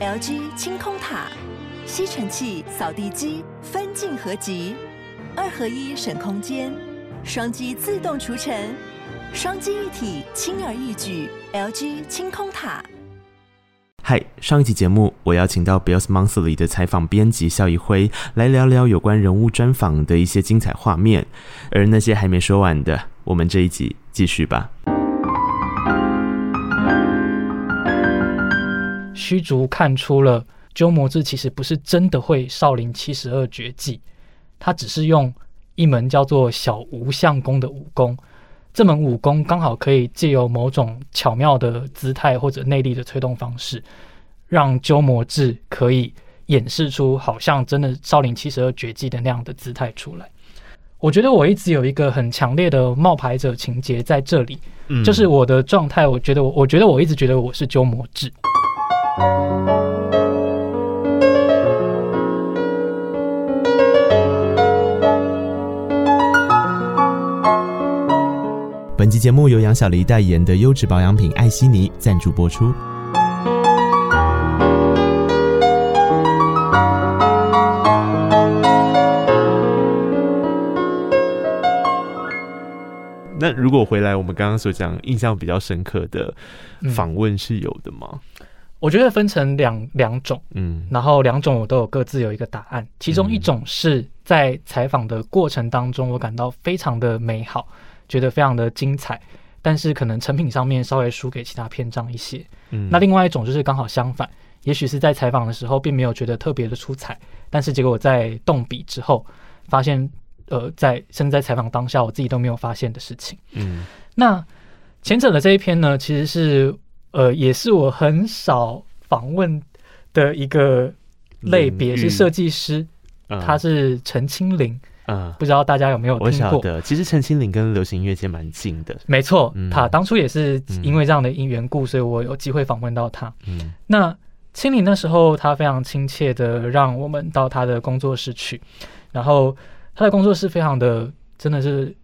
LG 清空塔，吸尘器、扫地机分镜合集，二合一省空间，双击自动除尘，双击一体轻而易举。LG 清空塔。嗨，上一期节目我邀请到《Bells Monthly》的采访编辑肖一辉来聊聊有关人物专访的一些精彩画面，而那些还没说完的，我们这一集继续吧。虚竹看出了鸠摩智其实不是真的会少林七十二绝技，他只是用一门叫做小无相功的武功。这门武功刚好可以借由某种巧妙的姿态或者内力的推动方式，让鸠摩智可以演示出好像真的少林七十二绝技的那样的姿态出来。我觉得我一直有一个很强烈的冒牌者情节在这里，嗯、就是我的状态，我觉得我我觉得我一直觉得我是鸠摩智。本期节目由杨小黎代言的优质保养品艾希尼赞助播出。那如果回来，我们刚刚所讲印象比较深刻的访问是有的吗？嗯我觉得分成两两种，嗯，然后两种我都有各自有一个答案。其中一种是在采访的过程当中，我感到非常的美好，觉得非常的精彩，但是可能成品上面稍微输给其他篇章一些。嗯，那另外一种就是刚好相反，也许是在采访的时候并没有觉得特别的出彩，但是结果我在动笔之后发现，呃，在甚至在采访当下我自己都没有发现的事情。嗯，那前者的这一篇呢，其实是。呃，也是我很少访问的一个类别，是设计师，嗯、他是陈清林，嗯，不知道大家有没有听过？我晓得，其实陈清林跟流行音乐界蛮近的，没错，嗯、他当初也是因为这样的因缘故，所以我有机会访问到他。嗯，那清林那时候他非常亲切的让我们到他的工作室去，然后他的工作室非常的真的是。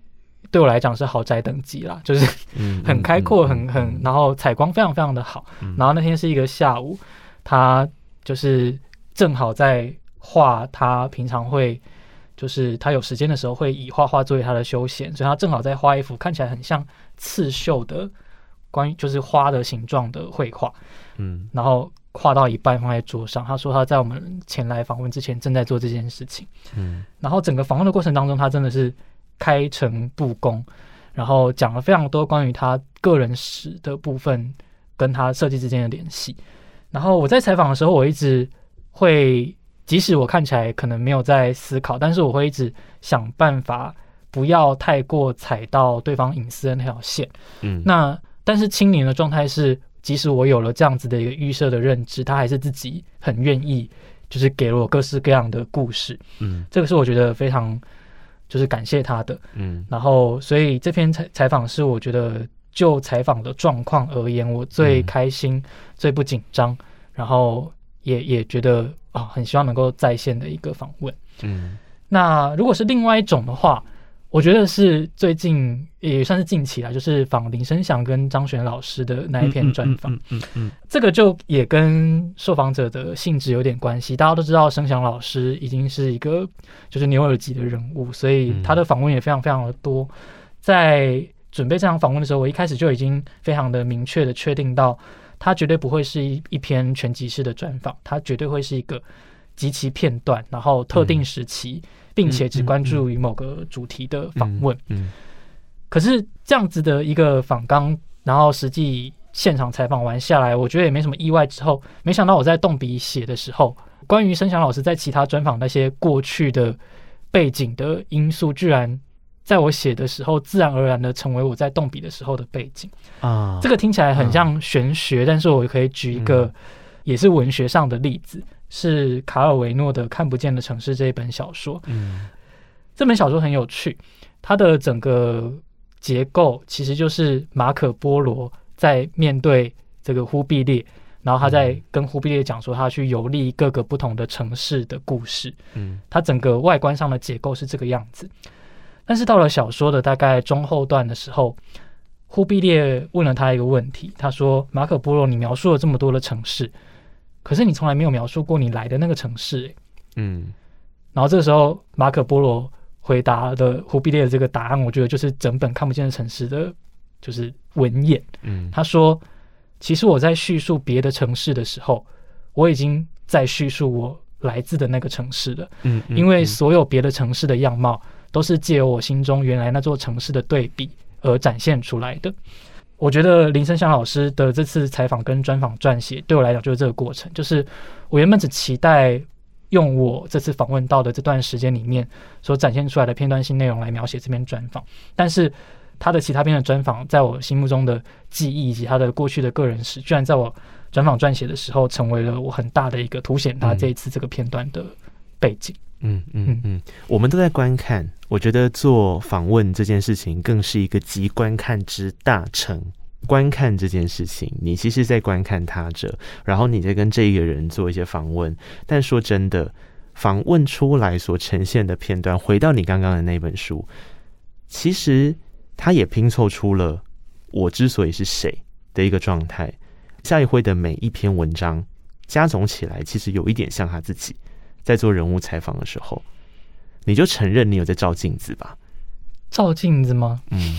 对我来讲是豪宅等级啦，就是 很开阔，很很，然后采光非常非常的好。然后那天是一个下午，他就是正好在画，他平常会就是他有时间的时候会以画画作为他的休闲，所以他正好在画一幅看起来很像刺绣的关于就是花的形状的绘画。嗯，然后画到一半放在桌上，他说他在我们前来访问之前正在做这件事情。嗯，然后整个访问的过程当中，他真的是。开诚布公，然后讲了非常多关于他个人史的部分，跟他设计之间的联系。然后我在采访的时候，我一直会，即使我看起来可能没有在思考，但是我会一直想办法不要太过踩到对方隐私的那条线。嗯，那但是青年的状态是，即使我有了这样子的一个预设的认知，他还是自己很愿意，就是给了我各式各样的故事。嗯，这个是我觉得非常。就是感谢他的，嗯，然后所以这篇采采访是我觉得就采访的状况而言，我最开心、嗯、最不紧张，然后也也觉得啊、哦，很希望能够在线的一个访问，嗯，那如果是另外一种的话。我觉得是最近也算是近期啦，就是访林生祥跟张悬老师的那一篇专访。嗯嗯嗯，这个就也跟受访者的性质有点关系。大家都知道，生祥老师已经是一个就是牛耳级的人物，所以他的访问也非常非常的多。在准备这场访问的时候，我一开始就已经非常的明确的确定到，他绝对不会是一一篇全集式的专访，他绝对会是一个极其片段，然后特定时期。并且只关注于某个主题的访问。嗯，嗯，可是这样子的一个访纲，然后实际现场采访完下来，我觉得也没什么意外。之后，没想到我在动笔写的时候，关于申强老师在其他专访那些过去的背景的因素，居然在我写的时候，自然而然的成为我在动笔的时候的背景啊。这个听起来很像玄学，嗯，但是我可以举一个也是文学上的例子。是卡尔维诺的《看不见的城市》这一本小说。嗯，这本小说很有趣，它的整个结构其实就是马可波罗在面对这个忽必烈，然后他在跟忽必烈讲说他去游历各个不同的城市的故事。嗯，它整个外观上的结构是这个样子。但是到了小说的大概中后段的时候，忽必烈问了他一个问题，他说：“马可波罗，你描述了这么多的城市。”可是你从来没有描述过你来的那个城市，欸，嗯。然后这个时候，马可波罗回答的忽必烈的这个答案，我觉得就是整本看不见的城市的，就是文眼。嗯，他说：“其实我在叙述别的城市的时候，我已经在叙述我来自的那个城市了。嗯，嗯，因为所有别的城市的样貌，都是借由我心中原来那座城市的对比而展现出来的。我觉得林生祥老师的这次采访跟专访撰写，对我来讲就是这个过程，就是我原本只期待。”用我这次访问到的这段时间里面所展现出来的片段性内容来描写这篇专访，但是他的其他篇的专访，在我心目中的记忆以及他的过去的个人史，居然在我专访撰写的时候，成为了我很大的一个凸显他这一次这个片段的背景。嗯嗯嗯嗯，我们都在观看，我觉得做访问这件事情，更是一个集观看之大成。观看这件事情，你其实在观看他者，然后你在跟这一个人做一些访问。但说真的，访问出来所呈现的片段，回到你刚刚的那本书，其实他也拼凑出了我之所以是谁的一个状态。夏一辉的每一篇文章加总起来，其实有一点像他自己在做人物采访的时候，你就承认你有在照镜子吧？照镜子吗？嗯。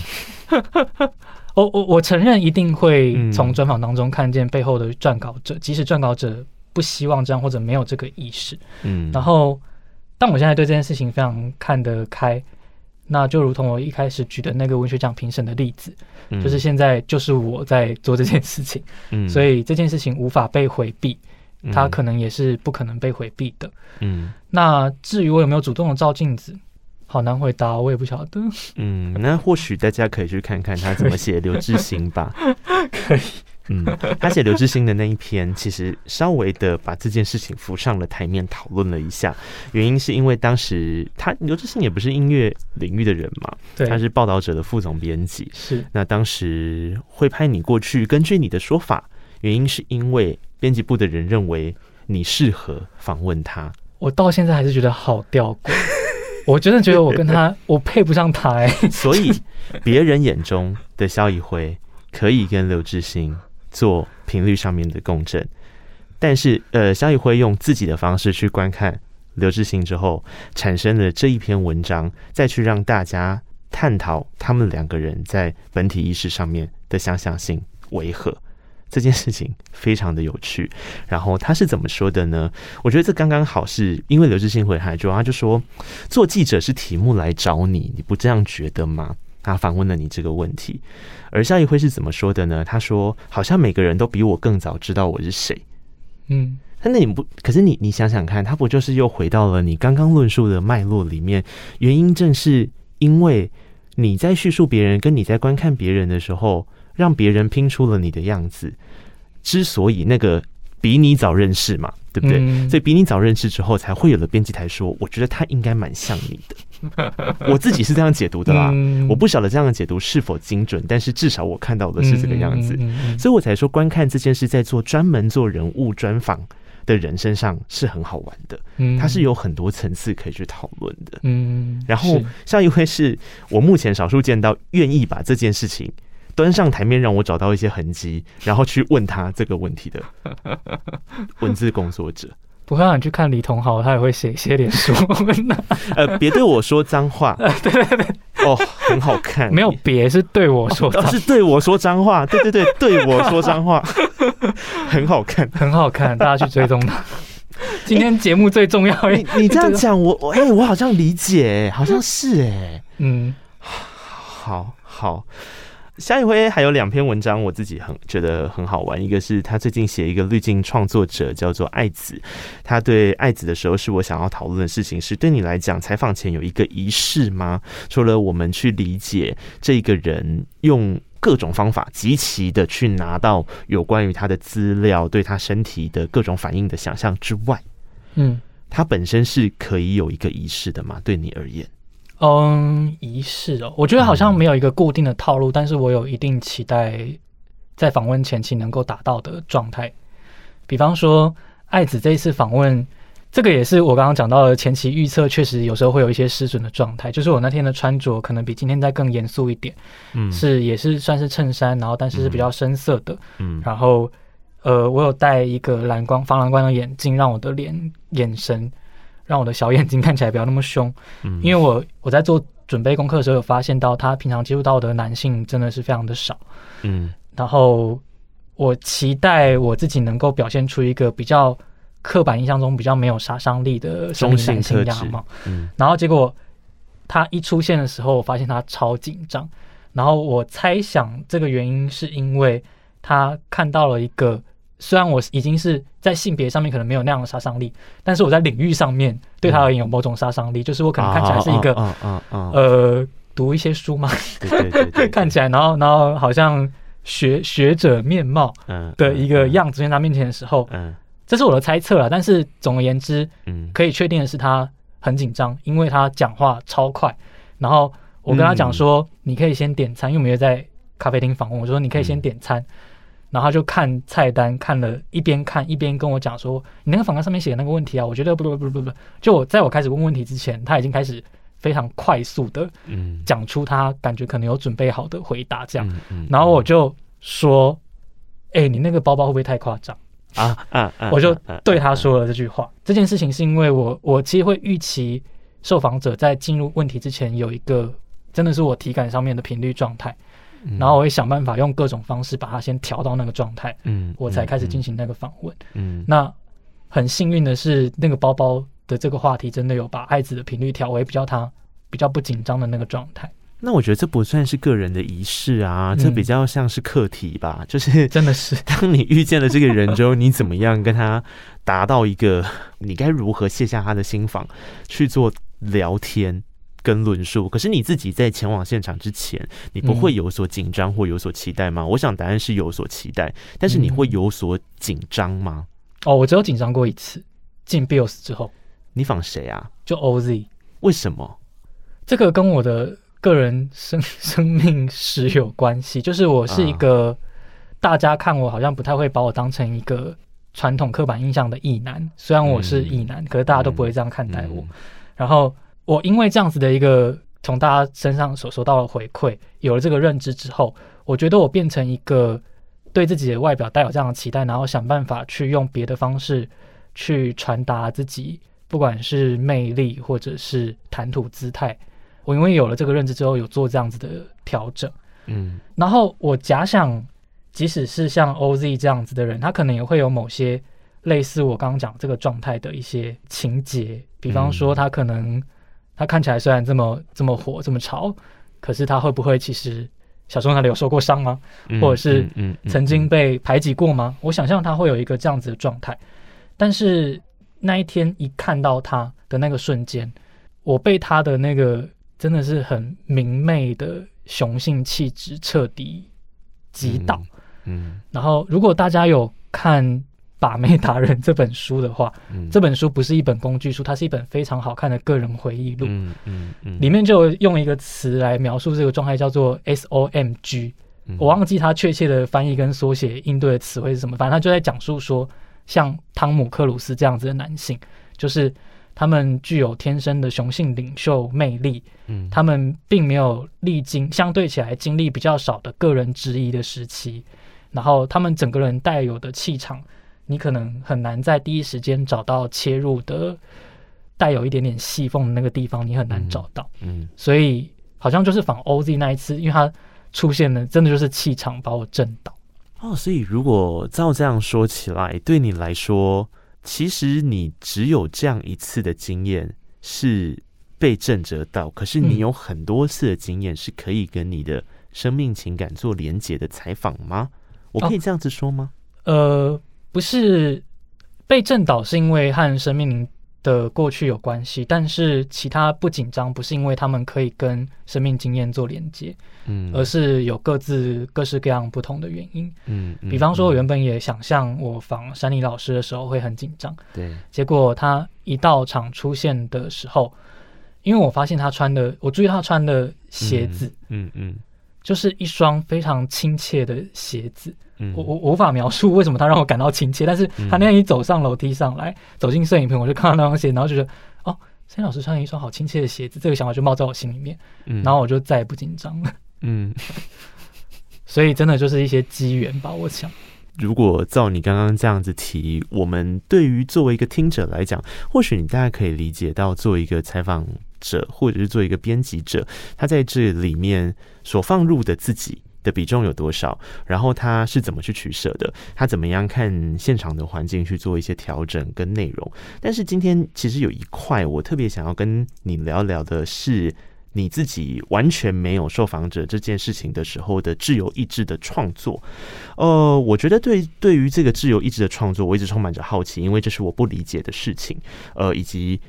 我我我承认一定会从专访当中看见背后的撰稿者，即使撰稿者不希望这样或者没有这个意识，嗯，然后，但我现在对这件事情非常看得开，那就如同我一开始举的那个文学奖评审的例子，就是现在就是我在做这件事情，嗯，所以这件事情无法被回避，它可能也是不可能被回避的，嗯，那至于我有没有主动的照镜子？好难回答，我也不晓得。嗯，那或许大家可以去看看他怎么写刘志兴吧。可以。嗯，他写刘志兴的那一篇，其实稍微的把这件事情浮上了台面，讨论了一下。原因是因为当时他刘志兴也不是音乐领域的人嘛，对，他是报道者的副总编辑。是。那当时会派你过去，根据你的说法，原因是因为编辑部的人认为你适合访问他。我到现在还是觉得好吊诡。我真的觉得我跟他，我配不上他哎。所以别人眼中的萧一辉可以跟刘志兴做频率上面的共振，但是呃，萧一辉用自己的方式去观看刘志兴之后，产生了这一篇文章，再去让大家探讨他们两个人在本体意识上面的相像性为何。这件事情非常的有趣，然后他是怎么说的呢？我觉得这刚刚好，是因为刘志新回来之后，他就说：“做记者是题目来找你，你不这样觉得吗？”他反问了你这个问题，而夏一辉是怎么说的呢？他说：“好像每个人都比我更早知道我是谁。”嗯，那你不，可是你你想想看，他不就是又回到了你刚刚论述的脉络里面？原因正是因为你在叙述别人，跟你在观看别人的时候。让别人拼出了你的样子，之所以那个比你早认识嘛，对不对？嗯、所以比你早认识之后，才会有了编辑台说，我觉得他应该蛮像你的。我自己是这样解读的啦，嗯、我不晓得这样的解读是否精准，但是至少我看到的是这个样子，嗯、所以我才说观看这件事，在做专门做人物专访的人身上是很好玩的。嗯，它是有很多层次可以去讨论的。嗯，然后下一位是我目前少数见到愿意把这件事情。端上台面让我找到一些痕迹，然后去问他这个问题的 文字工作者。不会让你去看李同豪，他也会写一些脸书。呃，别对我说脏话。对对对，哦，很好看。没有别，是对我说是对我说脏话。对对对，对我说脏话，很好看，很好看，大家去追踪他。今天节目最重要，你你这样讲，我我哎，我好像理解，好像是哎，嗯，好好。萧仪辉还有两篇文章，我自己很觉得很好玩。一个是他最近写一个滤镜创作者，叫做爱子。他对爱子的时候，是我想要讨论的事情。是对你来讲，采访前有一个仪式吗？除了我们去理解这个人，用各种方法极其的去拿到有关于他的资料，对他身体的各种反应的想象之外，嗯，他本身是可以有一个仪式的吗？对你而言？嗯，仪式哦，我觉得好像没有一个固定的套路，嗯、但是我有一定期待在访问前期能够达到的状态。比方说，爱子这一次访问，这个也是我刚刚讲到的前期预测，确实有时候会有一些失准的状态。就是我那天的穿着可能比今天再更严肃一点，嗯，是也是算是衬衫，然后但是是比较深色的，嗯，然后呃，我有戴一个蓝光防蓝光的眼镜，让我的脸眼神，让我的小眼睛看起来不要那么凶。嗯，因为我我在做准备功课的时候，有发现到他平常接触到的男性真的是非常的少。嗯，然后我期待我自己能够表现出一个比较刻板印象中比较没有杀伤力的中性男性样貌。嗯，然后结果他一出现的时候，我发现他超紧张。然后我猜想这个原因是因为他看到了一个，虽然我已经是在性别上面可能没有那样的杀伤力，但是我在领域上面对他而言有某种杀伤力，就是我可能看起来是一个，呃，读一些书嘛，看起来，然后然后好像学学者面貌的一个样子，在他面前的时候，这是我的猜测了。但是总而言之，可以确定的是他很紧张，因为他讲话超快，然后。我跟他讲说，你可以先点餐，因为我们也在咖啡厅访问。我说你可以先点餐，然后他就看菜单，看了一边看一边跟我讲说，你那个访谈上面写的那个问题啊，我觉得不不不不不，就我在我开始问问题之前，他已经开始非常快速的讲出他感觉可能有准备好的回答这样，然后我就说，哎，你那个包包会不会太夸张啊啊？我就对他说了这句话。这件事情是因为我我其实会预期受访者在进入问题之前有一个。真的是我体感上面的频率状态，然后我会想办法用各种方式把它先调到那个状态，嗯，我才开始进行那个访问，嗯，那很幸运的是，那个包包的这个话题真的有把爱子的频率调为比较他比较不紧张的那个状态。那我觉得这不算是个人的仪式啊，这比较像是课题吧，就是真的是 当你遇见了这个人之后，你怎么样跟他达到一个，你该如何卸下他的心防去做聊天。跟论述，可是你自己在前往现场之前，你不会有所紧张或有所期待吗？嗯、我想答案是有所期待，但是你会有所紧张吗？哦，我只有紧张过一次，进 Bios 之后。你仿谁啊？就 OZ。为什么？这个跟我的个人生 生命史有关系。就是我是一个，大家看我好像不太会把我当成一个传统刻板印象的异男，虽然我是异男，嗯、可是大家都不会这样看待我。嗯、然后。我因为这样子的一个从大家身上所收到的回馈，有了这个认知之后，我觉得我变成一个对自己的外表带有这样的期待，然后想办法去用别的方式去传达自己，不管是魅力或者是谈吐姿态。我因为有了这个认知之后，有做这样子的调整，嗯，然后我假想，即使是像 OZ 这样子的人，他可能也会有某些类似我刚刚讲这个状态的一些情节，比方说他可能。他看起来虽然这么这么火这么潮，可是他会不会其实小时候哪里有受过伤吗？或者是曾经被排挤过吗？我想象他会有一个这样子的状态。但是那一天一看到他的那个瞬间，我被他的那个真的是很明媚的雄性气质彻底击倒。嗯，然后如果大家有看。把妹达人这本书的话，嗯、这本书不是一本工具书，它是一本非常好看的个人回忆录。嗯嗯嗯、里面就用一个词来描述这个状态，叫做 SOMG。嗯、我忘记它确切的翻译跟缩写应对的词汇是什么，反正他就在讲述说，像汤姆克鲁斯这样子的男性，就是他们具有天生的雄性领袖魅力。嗯、他们并没有历经相对起来经历比较少的个人质疑的时期，然后他们整个人带有的气场。你可能很难在第一时间找到切入的带有一点点细缝的那个地方，你很难找到。嗯，嗯，所以好像就是仿 OZ 那一次，因为它出现的，真的就是气场把我震倒。哦，所以如果照这样说起来，对你来说，其实你只有这样一次的经验是被震折到，可是你有很多次的经验是可以跟你的生命情感做连结的采访吗？我可以这样子说吗？哦、呃。不是被震倒，是因为和生命的过去有关系，但是其他不紧张，不是因为他们可以跟生命经验做连接，嗯，而是有各自各式各样不同的原因，嗯，比方说，我原本也想象我访珊妮老师的时候会很紧张，对，结果他一到场出现的时候，因为我发现他穿的，我注意他穿的鞋子，嗯嗯，嗯嗯。就是一双非常亲切的鞋子。我我无法描述为什么他让我感到亲切，但是他那样一走上楼梯上来，走进摄影棚，我就看到那双鞋，然后就觉得哦，珊老师穿了一双好亲切的鞋子，这个想法就冒在我心里面，然后我就再也不紧张了。嗯，所以真的就是一些机缘吧，我想。如果照你刚刚这样子提，我们对于作为一个听者来讲，或许你大概可以理解到，作为一个采访者或者是做一个编辑者，他在这里面所放入的自己的比重有多少，然后他是怎么去取舍的，他怎么样看现场的环境去做一些调整跟内容。但是今天其实有一块我特别想要跟你聊聊的是，你自己完全没有受访者这件事情的时候的自由意志的创作。呃，我觉得对对于这个自由意志的创作，我一直充满着好奇，因为这是我不理解的事情。呃，以及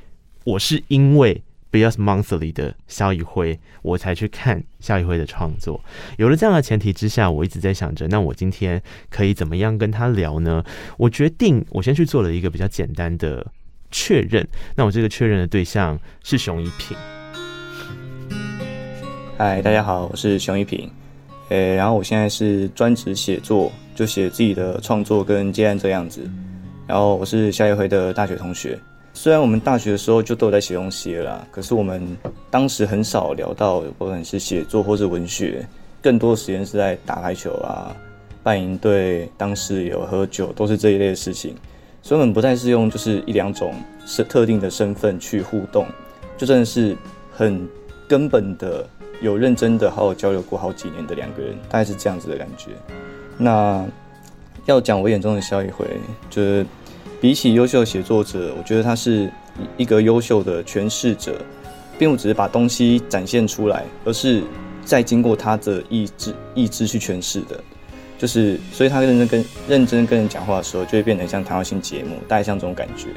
我是因为。BEOS Monthly 的萧一辉，我才去看萧一辉的创作。有了这样的前提之下，我一直在想着，那我今天可以怎么样跟他聊呢？我决定，我先去做了一个比较简单的确认。那我这个确认的对象是熊一平。嗨，大家好，我是熊一平。诶、然后我现在是专职写作，就写自己的创作跟接案这样子。然后我是萧一辉的大学同学。虽然我们大学的时候就都有在写东西了啦，可是我们当时很少聊到，不管是写作或是文学，更多时间是在打排球啊、办营队、当室友、喝酒，都是这一类的事情。所以我们不再是用就是一两种是特定的身份去互动，就真的是很根本的有认真的好好交流过好几年的两个人，大概是这样子的感觉。那要讲我眼中的萧一辉，就是。比起优秀的写作者，我觉得他是一个优秀的诠释者，并不只是把东西展现出来，而是在经过他的意志意志去诠释的。就是，所以他认真跟认真跟人讲话的时候，就会变成像谈话性节目，大概像这种感觉。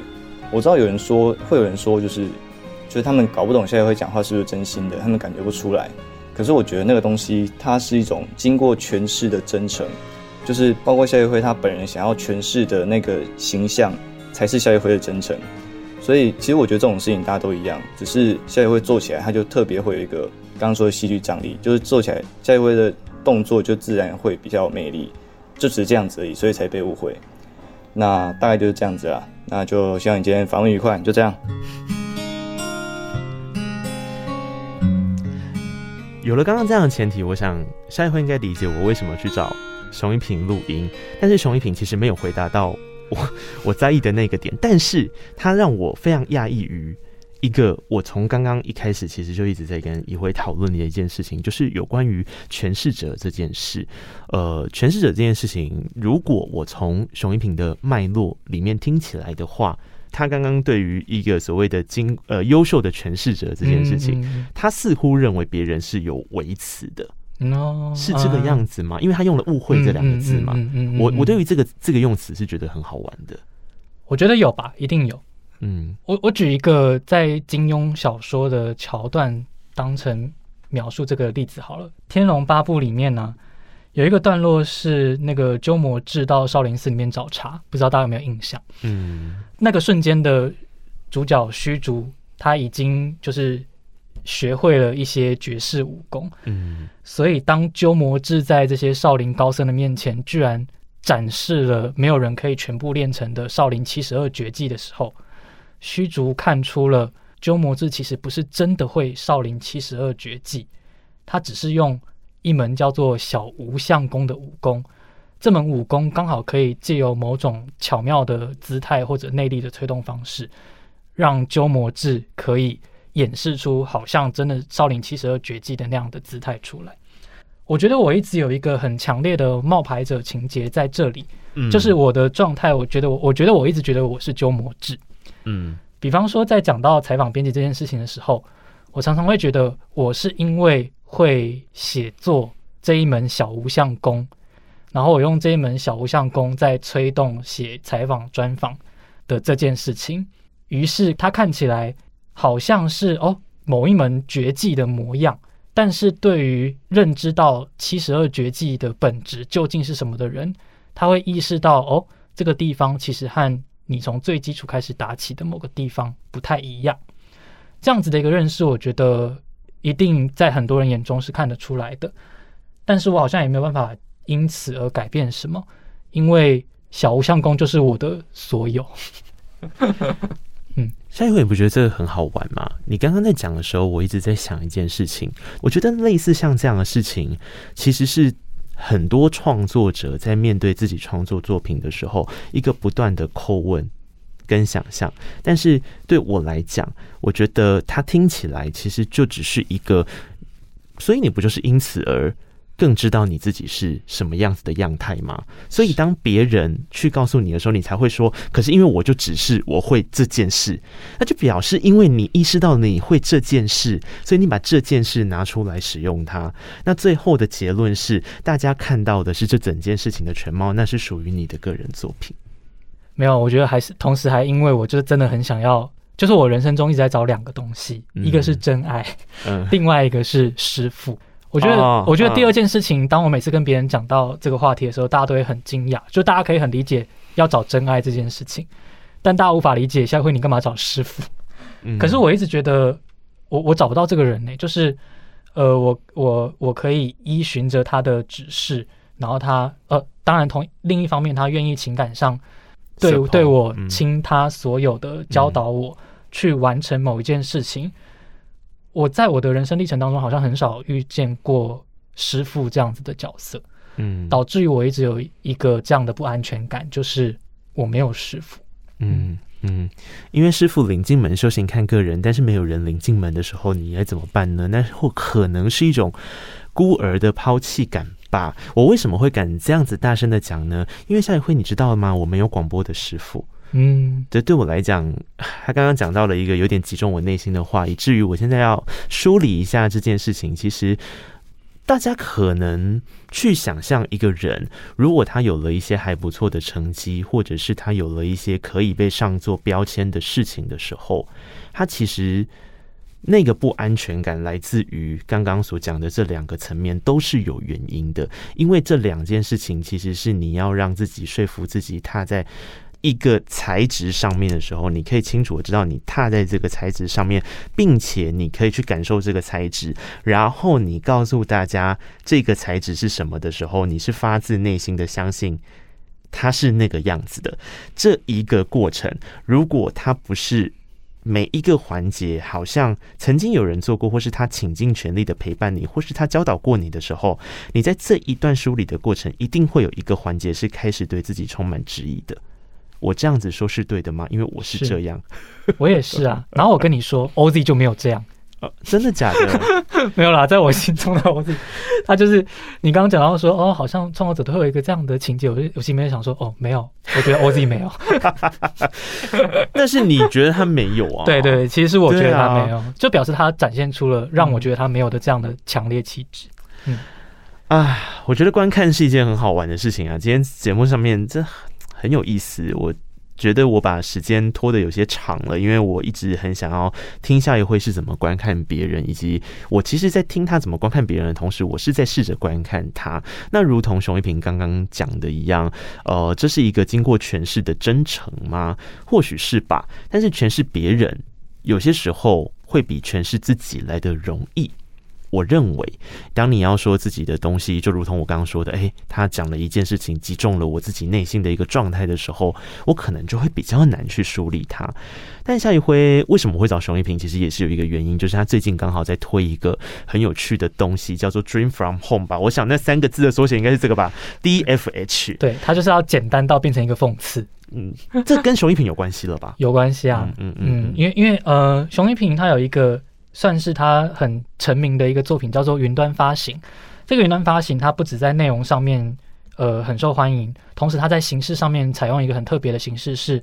我知道有人说，会有人说，就是就是他们搞不懂现在会讲话是不是真心的，他们感觉不出来。可是我觉得那个东西，它是一种经过诠释的真诚。就是包括萧一辉他本人想要诠释的那个形象，才是萧一辉的真诚。所以其实我觉得这种事情大家都一样，只是萧一辉做起来他就特别会有一个刚刚说的戏剧张力，就是做起来萧一辉的动作就自然会比较有魅力，就只是这样子而已，所以才被误会。那大概就是这样子啦，那就希望你今天访问愉快，就这样。有了刚刚这样的前提，我想萧一辉应该理解我为什么去找。熊一平录音，但是熊一平其实没有回答到我 我在意的那个点，但是他让我非常讶异于一个我从刚刚一开始其实就一直在跟一辉讨论的一件事情，就是有关于诠释者这件事。呃，诠释者这件事情，如果我从熊一平的脉络里面听起来的话，他刚刚对于一个所谓的精呃优秀的诠释者这件事情，他似乎认为别人是有维持的。No, 是这个样子吗？因为他用了“误会”这两个字嘛。嗯嗯我我对于这个这个用词是觉得很好玩的。我觉得有吧，一定有。嗯，我我举一个在金庸小说的桥段当成描述这个例子好了，《天龙八部》里面呢、啊、有一个段落是那个鸠摩智到少林寺里面找茬，不知道大家有没有印象？嗯，那个瞬间的主角虚竹他已经就是。学会了一些绝世武功，嗯，所以当鸠摩智在这些少林高僧的面前，居然展示了没有人可以全部练成的少林七十二绝技的时候，虚竹看出了鸠摩智其实不是真的会少林七十二绝技，他只是用一门叫做小无相功的武功，这门武功刚好可以借由某种巧妙的姿态或者内力的推动方式，让鸠摩智可以。演示出好像真的少林七十二绝技的那样的姿态出来，我觉得我一直有一个很强烈的冒牌者情节在这里，嗯，就是我的状态，我觉得我我觉得我一直觉得我是鸠摩智，嗯，比方说在讲到采访编辑这件事情的时候，我常常会觉得我是因为会写作这一门小无相功，然后我用这一门小无相功在催动写采访专访的这件事情，于是他看起来。好像是哦，某一门绝技的模样，但是对于认知到七十二绝技的本质究竟是什么的人，他会意识到哦，这个地方其实和你从最基础开始打起的某个地方不太一样。这样子的一个认识，我觉得一定在很多人眼中是看得出来的。但是我好像也没有办法因此而改变什么，因为小无相功就是我的所有。下一回你不觉得这个很好玩吗？你刚刚在讲的时候，我一直在想一件事情。我觉得类似像这样的事情，其实是很多创作者在面对自己创作作品的时候，一个不断的叩问跟想象。但是对我来讲，我觉得它听起来其实就只是一个，所以你不就是因此而。更知道你自己是什么样子的样态吗？所以当别人去告诉你的时候，你才会说：“可是因为我就只是我会这件事，那就表示因为你意识到你会这件事，所以你把这件事拿出来使用它。那最后的结论是，大家看到的是这整件事情的全貌，那是属于你的个人作品。没有，我觉得还是同时还因为我就真的很想要，就是我人生中一直在找两个东西，一个是真爱，嗯，另外一个是师父。我觉得，我觉得第二件事情，当我每次跟别人讲到这个话题的时候，大家都会很惊讶，就大家可以很理解要找真爱这件事情，但大家无法理解下回你干嘛找师傅。可是我一直觉得，我我找不到这个人呢，就是，呃，我我我可以依循着他的指示，然后他呃，当然同另一方面，他愿意情感上对对我倾他所有的教导我去完成某一件事情。我在我的人生历程当中，好像很少遇见过师傅这样子的角色，嗯，导致于我一直有一个这样的不安全感，就是我没有师傅，嗯嗯，因为师傅领进门，修行看个人，但是没有人领进门的时候，你该怎么办呢？那或可能是一种孤儿的抛弃感吧。我为什么会敢这样子大声的讲呢？因为夏一辉，你知道吗？我没有广播的师父。嗯，这对我来讲，他刚刚讲到了一个有点击中我内心的话，以至于我现在要梳理一下这件事情。其实，大家可能去想象一个人，如果他有了一些还不错的成绩，或者是他有了一些可以被上作标签的事情的时候，他其实那个不安全感来自于刚刚所讲的这两个层面，都是有原因的。因为这两件事情其实是你要让自己说服自己，他在。一个材质上面的时候，你可以清楚的知道你踏在这个材质上面，并且你可以去感受这个材质，然后你告诉大家这个材质是什么的时候，你是发自内心的相信它是那个样子的。这一个过程，如果它不是每一个环节好像曾经有人做过，或是他倾尽全力的陪伴你，或是他教导过你的时候，你在这一段梳理的过程，一定会有一个环节是开始对自己充满质疑的。我这样子说是对的吗？因为我是这样，我也是啊。然后我跟你说，OZ 就没有这样，呃，真的假的？没有啦，在我心中的 OZ，他就是你刚刚讲到说，哦，好像创作者都会有一个这样的情节，我就我心里面想说，哦，没有，我觉得 OZ 没有。但是你觉得他没有啊？对对，其实是我觉得他没有，就表示他展现出了让我觉得他没有的这样的强烈气质。嗯，啊，我觉得观看是一件很好玩的事情啊。今天节目上面这。很有意思，我觉得我把时间拖得有些长了，因为我一直很想要听夏宇辉是怎么观看别人，以及我其实，在听他怎么观看别人的同时，我是在试着观看他。那如同熊一平刚刚讲的一样，呃，这是一个经过诠释的真诚吗？或许是吧。但是诠释别人，有些时候会比诠释自己来得容易。我认为，当你要说自己的东西，就如同我刚刚说的，诶，他讲了一件事情，击中了我自己内心的一个状态的时候，我可能就会比较难去梳理它。但夏一辉为什么会找熊一平？其实也是有一个原因，就是他最近刚好在推一个很有趣的东西，叫做 “Dream from Home” 吧。我想那三个字的缩写应该是这个吧，D F H。对，他就是要简单到变成一个讽刺。嗯，这跟熊一平有关系了吧？有关系啊。嗯嗯嗯，因为因为呃，熊一平他有一个。算是他很成名的一个作品，叫做《云端发行》。这个云端发行，它不止在内容上面，呃，很受欢迎，同时它在形式上面采用一个很特别的形式，是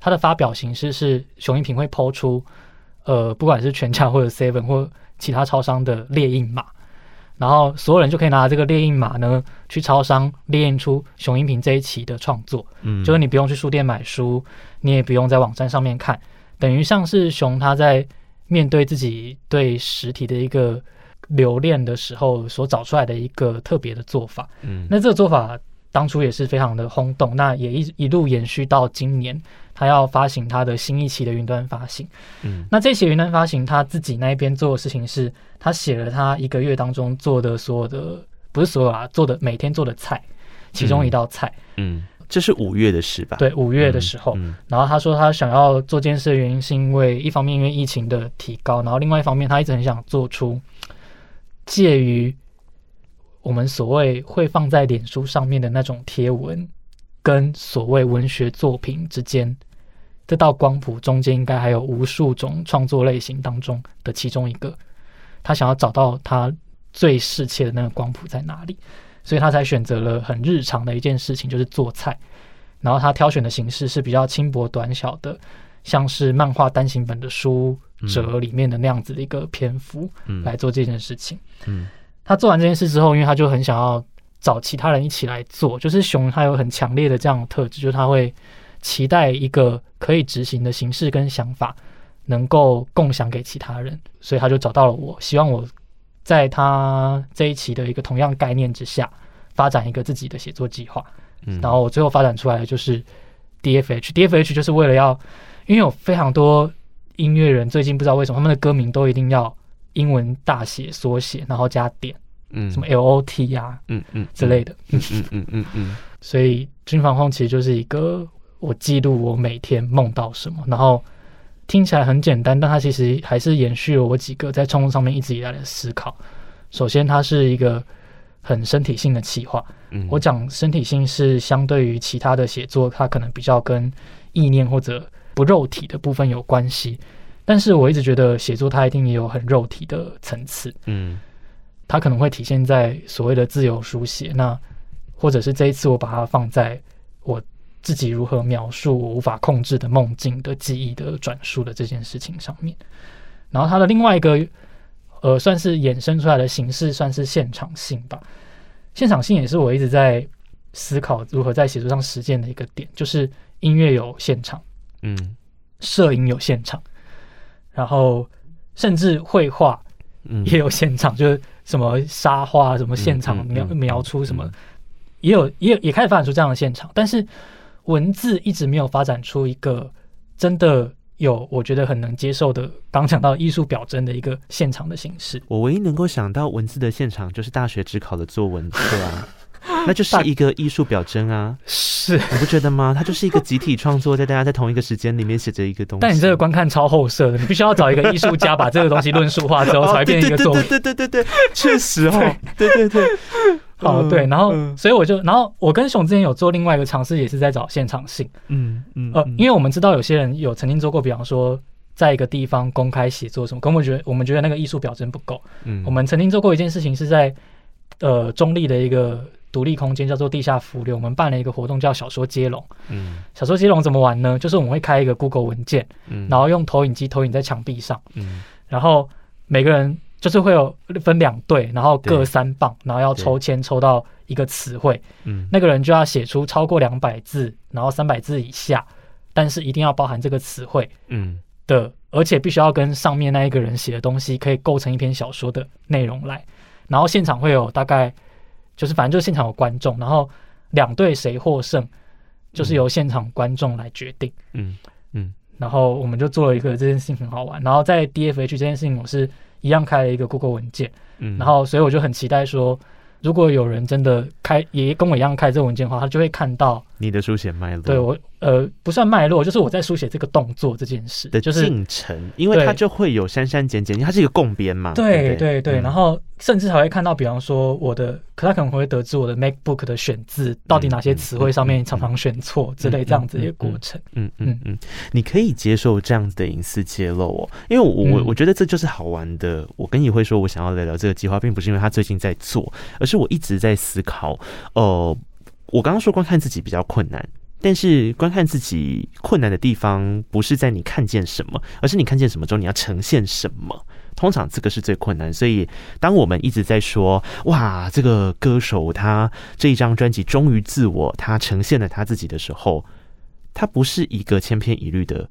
它的发表形式是熊一平会抛出，呃，不管是全家或者 Seven 或其他超商的列印码，然后所有人就可以拿这个列印码呢，去超商列印出熊一平这一期的创作。嗯，就是你不用去书店买书，你也不用在网站上面看，等于像是熊他在。面对自己对实体的一个留恋的时候，所找出来的一个特别的做法，嗯，那这个做法当初也是非常的轰动，那也一一路延续到今年，他要发行他的新一期的云端发行，嗯，那这期云端发行他自己那一边做的事情是，他写了他一个月当中做的所有的，不是所有啊，做的每天做的菜，其中一道菜，嗯。嗯这是五月的事吧？对，五月的时候，嗯嗯、然后他说他想要做这件事的原因，是因为一方面因为疫情的提高，然后另外一方面他一直很想做出介于我们所谓会放在脸书上面的那种贴文，跟所谓文学作品之间，这道光谱中间应该还有无数种创作类型当中的其中一个。他想要找到他最适切的那个光谱在哪里，所以他才选择了很日常的一件事情，就是做菜。然后他挑选的形式是比较轻薄短小的，像是漫画单行本的书折里面的那样子的一个篇幅来做这件事情。嗯。他做完这件事之后，因为他就很想要找其他人一起来做，就是熊他有很强烈的这样的特质，就是他会期待一个可以执行的形式跟想法能够共享给其他人，所以他就找到了我，希望我在他这一期的一个同样概念之下发展一个自己的写作计划，嗯。然后我最后发展出来的就是 DFH，DFH 就是为了要，因为有非常多音乐人最近不知道为什么他们的歌名都一定要。英文大写缩写，然后加点，嗯，什么 L O T 呀、啊，嗯嗯之类的，嗯嗯嗯嗯嗯。所以军防控其实就是一个我记录我每天梦到什么，然后听起来很简单，但它其实还是延续了我几个在创作上面一直以来的思考。首先，它是一个很身体性的企划。嗯，我讲身体性是相对于其他的写作，它可能比较跟意念或者不肉体的部分有关系。但是我一直觉得写作它一定也有很肉体的层次，嗯，它可能会体现在所谓的自由书写，那或者是这一次我把它放在我自己如何描述我无法控制的梦境的记忆的转述的这件事情上面。然后它的另外一个呃，算是衍生出来的形式，算是现场性吧。现场性也是我一直在思考如何在写作上实践的一个点，就是音乐有现场，嗯，摄影有现场。然后，甚至绘画也有现场，嗯、就是什么沙画，什么现场描描出什么，也有也有也开始发展出这样的现场。但是文字一直没有发展出一个真的有我觉得很能接受的，刚讲到艺术表征的一个现场的形式。我唯一能够想到文字的现场，就是大学只考的作文课啊。那就是一个艺术表征啊，是你不觉得吗？它就是一个集体创作，在大家在同一个时间里面写着一个东西。但你这个观看超后设的，你必须要找一个艺术家把这个东西论述化之后，才会变成一个作品。对对对对对，确实哦，对对对。好，对，然后所以我就，然后我跟熊之前有做另外一个尝试，也是在找现场性。嗯嗯呃，因为我们知道有些人有曾经做过，比方说在一个地方公开写作什么，可我们觉得我们觉得那个艺术表征不够。嗯，我们曾经做过一件事情，是在呃中立的一个。独立空间叫做地下浮流，我们办了一个活动叫小说接龙。嗯，小说接龙怎么玩呢？就是我们会开一个 Google 文件，嗯，然后用投影机投影在墙壁上，嗯，然后每个人就是会有分两队，然后各三棒，然后要抽签抽到一个词汇，嗯，那个人就要写出超过两百字，然后三百字以下，但是一定要包含这个词汇，嗯。的，而且必须要跟上面那一个人写的东西可以构成一篇小说的内容来，然后现场会有大概。就是反正就是现场有观众，然后两队谁获胜，就是由现场观众来决定。嗯嗯，然后我们就做了一个这件事情很好玩。然后在 DFH 这件事情，我是一样开了一个 Google 文件。嗯，然后所以我就很期待说。如果有人真的开，也跟我一样开这个文件的话，他就会看到你的书写脉络。对我，呃，不算脉络，就是我在书写这个动作这件事的进程，因为它就会有删删减减，它是一个共编嘛。对对对，然后甚至还会看到，比方说我的，可他可能会得知我的 MacBook 的选字到底哪些词汇上面常常选错之类这样子的一个过程。嗯嗯嗯，你可以接受这样子的隐私揭露哦，因为我我我觉得这就是好玩的。我跟你会说，我想要聊聊这个计划，并不是因为他最近在做，而是。我一直在思考，呃，我刚刚说观看自己比较困难，但是观看自己困难的地方不是在你看见什么，而是你看见什么之后你要呈现什么。通常这个是最困难，所以当我们一直在说“哇，这个歌手他这一张专辑忠于自我，他呈现了他自己的时候”，他不是一个千篇一律的。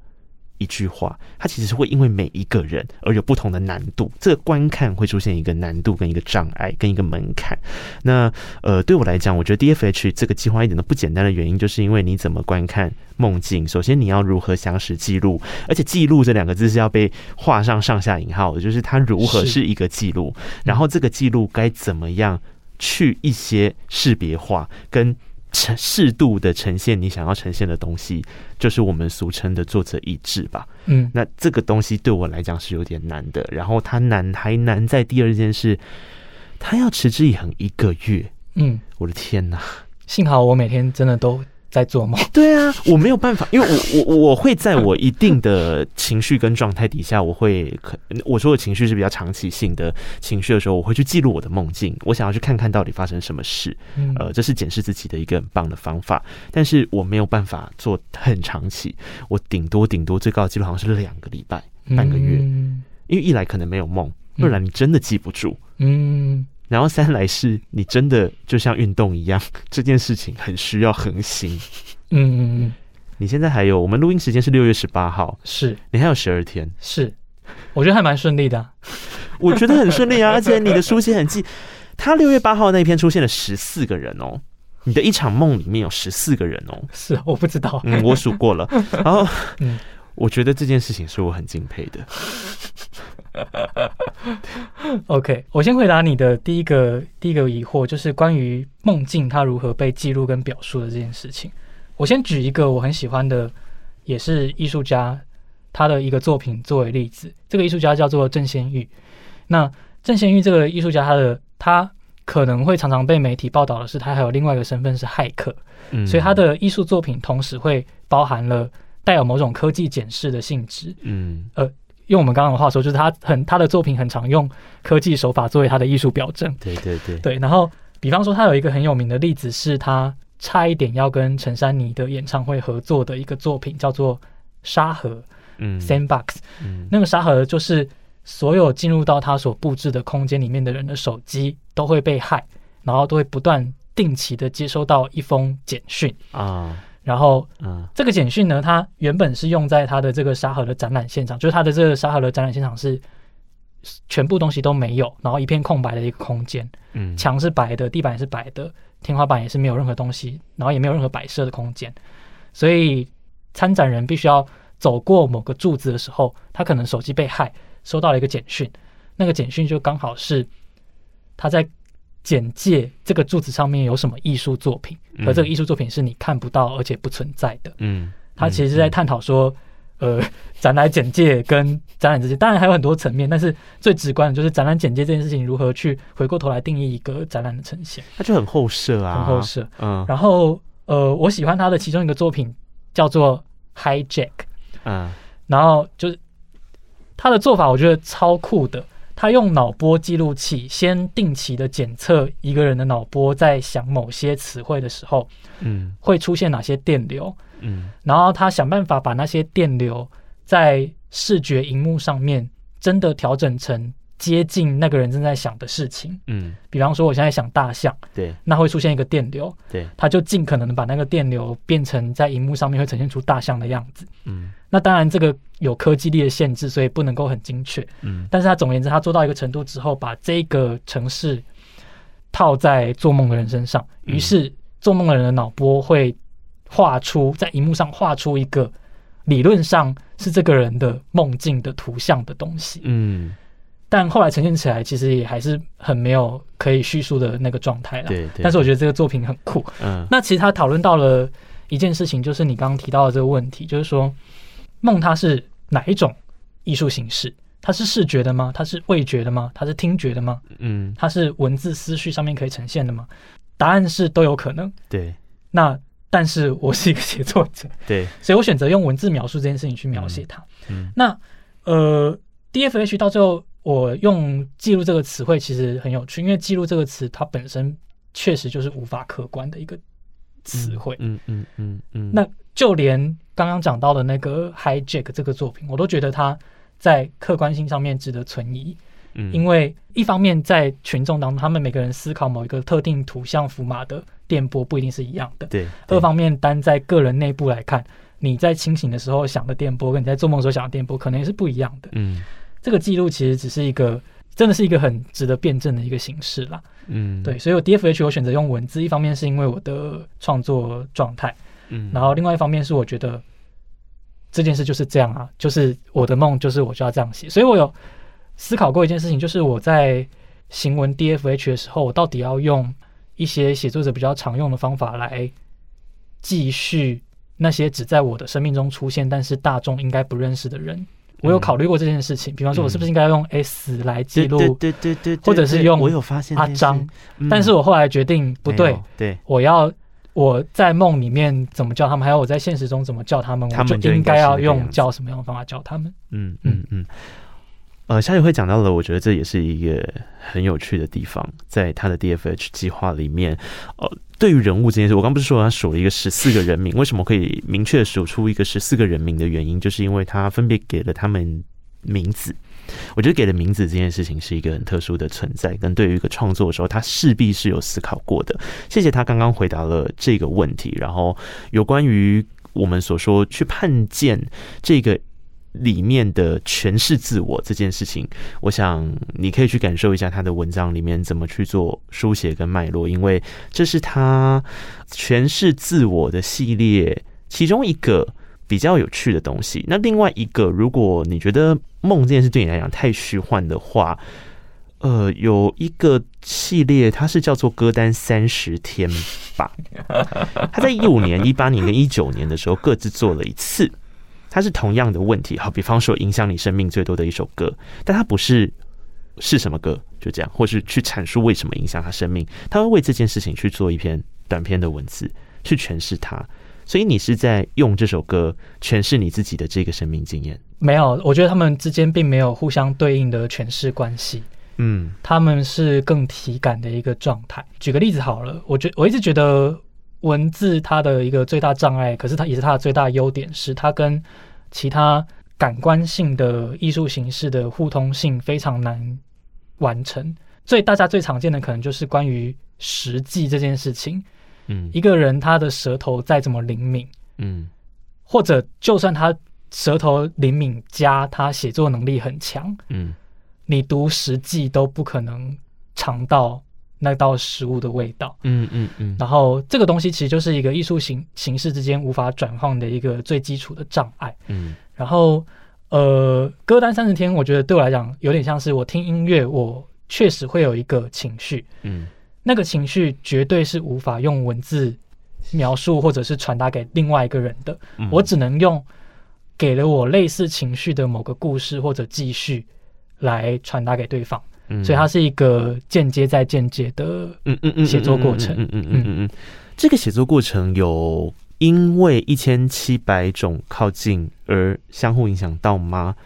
一句话，它其实是会因为每一个人而有不同的难度，这个观看会出现一个难度跟一个障碍跟一个门槛。那呃，对我来讲，我觉得 DFH 这个计划一点都不简单的原因，就是因为你怎么观看梦境，首先你要如何详实记录，而且记录这两个字是要被画上上下引号的，就是它如何是一个记录，然后这个记录该怎么样去一些识别化跟。呈适度的呈现你想要呈现的东西，就是我们俗称的作者意志吧。嗯，那这个东西对我来讲是有点难的。然后它难还难在第二件事，它要持之以恒一个月。嗯，我的天哪！幸好我每天真的都在做梦。对啊，我没有办法，因为我我我会在我一定的情绪跟状态底下，我会可我说的情绪是比较长期性的情绪的时候，我会去记录我的梦境，我想要去看看到底发生什么事。嗯，呃，这是检视自己的一个很棒的方法，但是我没有办法做很长期，我顶多顶多最高的记录好像是两个礼拜、半个月，嗯，因为一来可能没有梦，二来你真的记不住，嗯。然后三来是你真的就像运动一样，这件事情很需要恒心。嗯嗯嗯。你现在还有，我们录音时间是六月十八号，是你还有十二天。是，我觉得还蛮顺利的啊。我觉得很顺利啊，而且你的书写很记。他六月八号那篇出现了十四个人哦，你的一场梦里面有十四个人哦。是，我不知道。嗯，我数过了。然后，嗯，我觉得这件事情是我很敬佩的。OK，我先回答你的第一个第一个疑惑，就是关于梦境它如何被记录跟表述的这件事情。我先举一个我很喜欢的，也是艺术家他的一个作品作为例子。这个艺术家叫做郑先玉。那郑先玉这个艺术家，他的他可能会常常被媒体报道的是，他还有另外一个身份是骇客。嗯，所以他的艺术作品同时会包含了带有某种科技检视的性质。嗯，呃。用我们刚刚的话说，就是他很他的作品很常用科技手法作为他的艺术表征。对对对对。然后，比方说，他有一个很有名的例子，是他差一点要跟陈珊妮的演唱会合作的一个作品，叫做《沙盒》。嗯。Sandbox。嗯。那个沙盒就是所有进入到他所布置的空间里面的人的手机都会被害，然后都会不断定期的接收到一封简讯啊。然后，嗯，这个简讯呢，它原本是用在它的这个沙盒的展览现场，就是它的这个沙盒的展览现场是全部东西都没有，然后一片空白的一个空间，嗯，墙是白的，地板也是白的，天花板也是没有任何东西，然后也没有任何摆设的空间，所以参展人必须要走过某个柱子的时候，他可能手机被害，收到了一个简讯，那个简讯就刚好是他在。简介这个柱子上面有什么艺术作品，而这个艺术作品是你看不到而且不存在的。嗯，他其实是在探讨说，呃，展览简介跟展览之间，当然还有很多层面，但是最直观的就是展览简介这件事情如何去回过头来定义一个展览的呈现。他就很后设啊，很后设。嗯，然后呃，我喜欢他的其中一个作品叫做 Hijack。嗯，然后就是他的做法，我觉得超酷的。他用脑波记录器先定期的检测一个人的脑波，在想某些词汇的时候，嗯，会出现哪些电流，嗯，然后他想办法把那些电流在视觉荧幕上面真的调整成接近那个人正在想的事情，嗯，比方说我现在想大象，对，那会出现一个电流，对，他就尽可能的把那个电流变成在荧幕上面会呈现出大象的样子，嗯。那当然，这个有科技力的限制，所以不能够很精确。嗯，但是他总而言之，他做到一个程度之后，把这个城市套在做梦的人身上，于是做梦的人的脑波会画出在荧幕上画出一个理论上是这个人的梦境的图像的东西。嗯，但后来呈现起来，其实也还是很没有可以叙述的那个状态了。对，但是我觉得这个作品很酷。嗯，那其实他讨论到了一件事情，就是你刚刚提到的这个问题，就是说。梦它是哪一种艺术形式？它是视觉的吗？它是味觉的吗？它是听觉的吗？嗯，它是文字思绪上面可以呈现的吗？答案是都有可能。对。那但是我是一个写作者，对，所以我选择用文字描述这件事情去描写它。嗯。那呃，DFH 到最后我用记录这个词汇其实很有趣，因为记录这个词它本身确实就是无法客观的一个词汇。嗯嗯嗯嗯。那就连。刚刚讲到的那个 Hijack 这个作品，我都觉得它在客观性上面值得存疑。嗯，因为一方面在群众当中，他们每个人思考某一个特定图像符码的电波不一定是一样的。对。二方面，单在个人内部来看，你在清醒的时候想的电波，跟你在做梦的时候想的电波，可能也是不一样的。嗯。这个记录其实只是一个，真的是一个很值得辩证的一个形式啦。嗯。对，所以我 DFH 我选择用文字，一方面是因为我的创作状态。嗯，然后另外一方面是我觉得这件事就是这样啊，就是我的梦，就是我就要这样写。所以我有思考过一件事情，就是我在行文 DFH 的时候，我到底要用一些写作者比较常用的方法来继续那些只在我的生命中出现，但是大众应该不认识的人我有考虑过这件事情。比方说，我是不是应该用 S 来记录？对对对，或者是用我有发现阿张，但是我后来决定不对，对，我要我在梦里面怎么叫他们，还有我在现实中怎么叫他们，我就应该要用叫什么样的方法叫他们。嗯嗯嗯。呃，夏宇辉讲到了，我觉得这也是一个很有趣的地方，在他的 DFH 计划里面，呃，对于人物这件事，我刚不是说他数了一个十四个人名，为什么可以明确数出一个十四个人名的原因，就是因为他分别给了他们名字。我觉得给了名字这件事情是一个很特殊的存在，跟对于一个创作的时候，他势必是有思考过的。谢谢他刚刚回答了这个问题，然后有关于我们所说去判鉴这个。里面的诠释自我这件事情，我想你可以去感受一下他的文章里面怎么去做书写跟脉络，因为这是他诠释自我的系列其中一个比较有趣的东西。那另外一个，如果你觉得梦这件事对你来讲太虚幻的话，呃，有一个系列它是叫做歌单三十天吧，他在一五年、一八年跟一九年的时候各自做了一次。它是同样的问题，好，比方说影响你生命最多的一首歌，但它不是是什么歌，就这样，或是去阐述为什么影响他生命，他会为这件事情去做一篇短篇的文字去诠释它。所以你是在用这首歌诠释你自己的这个生命经验？没有，我觉得他们之间并没有互相对应的诠释关系。嗯，他们是更体感的一个状态。举个例子好了，我觉我一直觉得。文字它的一个最大障碍，可是它也是它的最大优点，是它跟其他感官性的艺术形式的互通性非常难完成。所以大家最常见的可能就是关于实际这件事情。嗯，一个人他的舌头再怎么灵敏，嗯，或者就算他舌头灵敏加他写作能力很强，嗯，你读时机都不可能尝到。那道食物的味道，嗯嗯嗯，然后这个东西其实就是一个艺术形形式之间无法转换的一个最基础的障碍，嗯，然后呃，歌单三十天，我觉得对我来讲有点像是我听音乐，我确实会有一个情绪，嗯，那个情绪绝对是无法用文字描述或者是传达给另外一个人的，嗯，我只能用给了我类似情绪的某个故事或者记叙来传达给对方。所以它是一个间接再间接的嗯嗯嗯写作过程嗯。嗯嗯嗯嗯，这个写作过程有因为一千七百种靠近而相互影响到吗？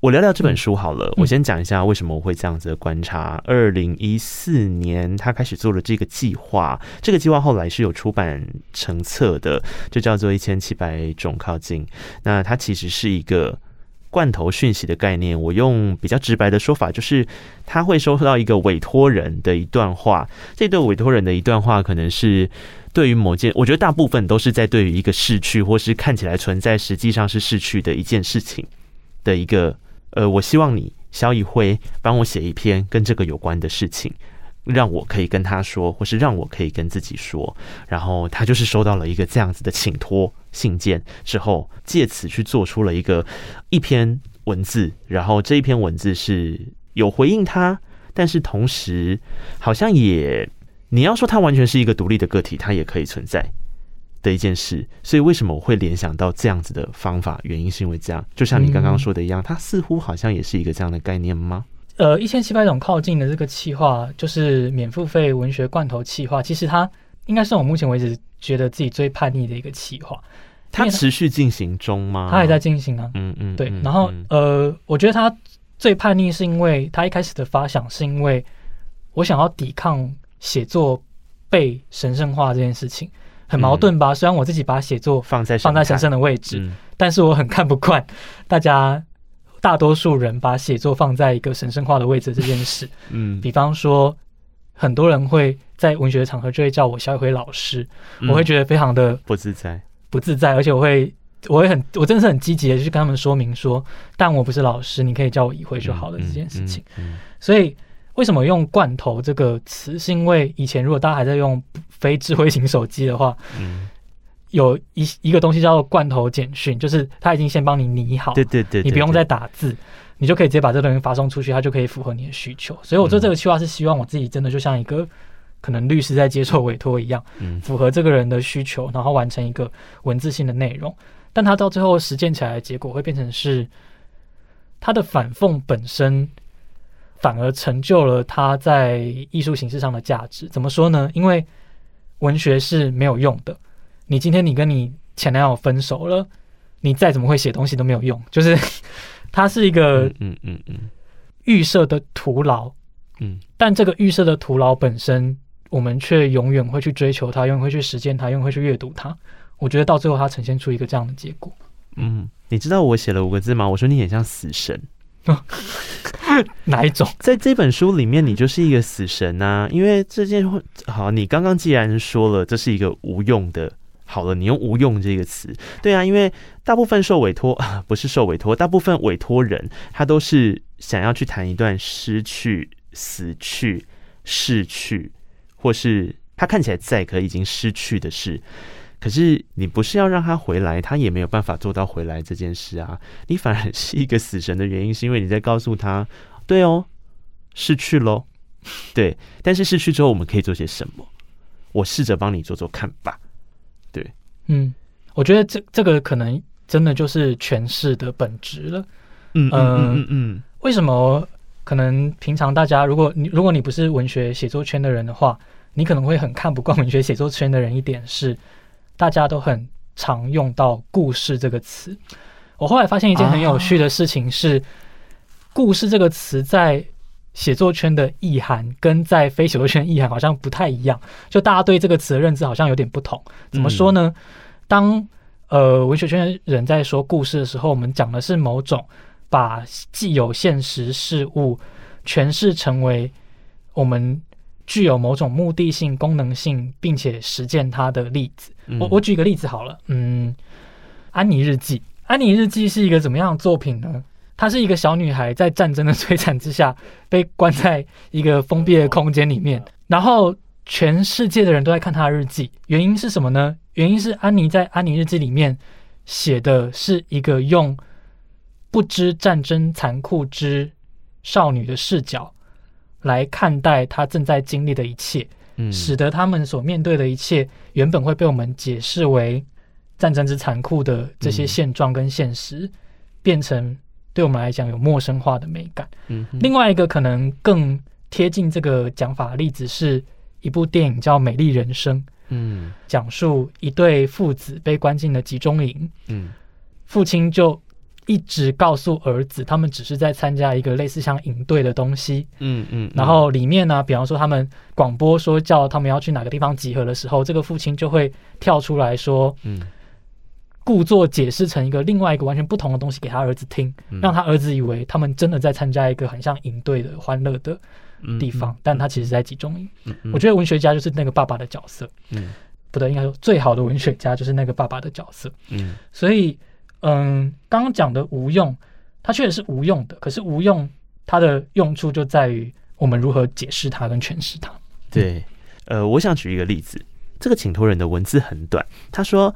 我聊聊这本书好了，我先讲一下为什么我会这样子的观察。二零一四年他开始做了这个计划，这个计划后来是有出版成册的，就叫做一千七百种靠近。那它其实是一个。罐头讯息的概念，我用比较直白的说法，就是他会收到一个委托人的一段话。这对委托人的一段话，可能是对于某件，我觉得大部分都是在对于一个逝去，或是看起来存在，实际上是逝去的一件事情的一个。呃，我希望你萧一辉帮我写一篇跟这个有关的事情。让我可以跟他说，或是让我可以跟自己说，然后他就是收到了一个这样子的请托信件之后，借此去做出了一个一篇文字，然后这一篇文字是有回应他，但是同时好像也你要说他完全是一个独立的个体，他也可以存在的一件事。所以为什么我会联想到这样子的方法？原因是因为这样，就像你刚刚说的一样，它似乎好像也是一个这样的概念吗？呃，一千七百种靠近的这个企划，就是免付费文学罐头企划。其实它应该是我目前为止觉得自己最叛逆的一个企划。它持续进行中吗？它还在进行啊。嗯嗯。对，然后呃，我觉得它最叛逆是因为它一开始的发想是因为我想要抵抗写作被神圣化这件事情，很矛盾吧？虽然我自己把写作放在放在神圣的位置，但是我很看不惯大家。大多数人把写作放在一个神圣化的位置这件事，嗯，比方说，很多人会在文学的场合就会叫我小一辉老师，我会觉得非常的不自在，不自在，而且我会，我会很，我真的是很积极的去跟他们说明说，但我不是老师，你可以叫我一辉就好了这件事情。所以为什么用罐头这个词？是因为以前如果大家还在用非智慧型手机的话，嗯。有一一个东西叫做罐头简讯，就是它已经先帮你拟好，对对对，你不用再打字，你就可以直接把这个东西发送出去，它就可以符合你的需求。所以我做这个计划是希望我自己真的就像一个可能律师在接受委托一样，符合这个人的需求，然后完成一个文字性的内容。但他到最后实践起来的结果会变成是，他的反讽本身反而成就了他在艺术形式上的价值。怎么说呢？因为文学是没有用的。你今天你跟你前男友分手了，你再怎么会写东西都没有用。就是 它是一个嗯嗯嗯预设的徒劳，嗯，但这个预设的徒劳本身，我们却永远会去追求它，永远会去实践它，永远会去阅读它。我觉得到最后，它呈现出一个这样的结果。嗯，你知道我写了五个字吗？我说你很像死神。哪一种？在这本书里面，你就是一个死神呐、因为这件好，你刚刚既然说了这是一个无用的，好了，你用无用这个词，对啊，因为大部分受委托 不是受委托，大部分委托人他都是想要去谈一段失去、死去、逝去，或是他看起来在可已经失去的事。可是你不是要让他回来，他也没有办法做到回来这件事啊！你反而是一个死神的原因，是因为你在告诉他，对哦，失去喽，对，但是失去之后我们可以做些什么？我试着帮你做做看吧。对，嗯，我觉得这这个可能真的就是诠释的本质了。嗯嗯嗯嗯，嗯，为什么？可能平常大家，如果你如果你不是文学写作圈的人的话，你可能会很看不惯文学写作圈的人一点是。大家都很常用到“故事”这个词。我后来发现一件很有趣的事情是，“故事”这个词在写作圈的意涵跟在非写作圈的意涵好像不太一样。就大家对这个词的认知好像有点不同。怎么说呢？当呃文学圈的人在说故事的时候，我们讲的是某种把既有现实事物诠释成为我们。具有某种目的性、功能性，并且实践它的例子。我我举一个例子好了，嗯，《安妮日记》。《安妮日记》是一个怎么样的作品呢？它是一个小女孩在战争的摧残之下，被关在一个封闭的空间里面，然后全世界的人都在看她的日记。原因是什么呢？原因是安妮在《安妮日记》里面写的是一个用不知战争残酷之少女的视角。来看待他正在经历的一切，嗯，使得他们所面对的一切原本会被我们解释为战争之残酷的这些现状跟现实，嗯，变成对我们来讲有陌生化的美感。嗯，另外一个可能更贴近这个讲法的例子是一部电影叫《美丽人生》，嗯，讲述一对父子被关进了集中营，嗯，父亲就。一直告诉儿子，他们只是在参加一个类似像营队的东西。嗯嗯。然后里面呢，比方说他们广播说叫他们要去哪个地方集合的时候，这个父亲就会跳出来说，嗯，故作解释成一个另外一个完全不同的东西给他儿子听，让他儿子以为他们真的在参加一个很像营队的欢乐的地方，但他其实在集中营。我觉得文学家就是那个爸爸的角色。嗯，不对，应该说最好的文学家就是那个爸爸的角色。嗯，所以。嗯，刚刚讲的无用，它确实是无用的。可是无用，它的用处就在于我们如何解释它跟诠释它。对，呃，我想举一个例子。这个请托人的文字很短，他说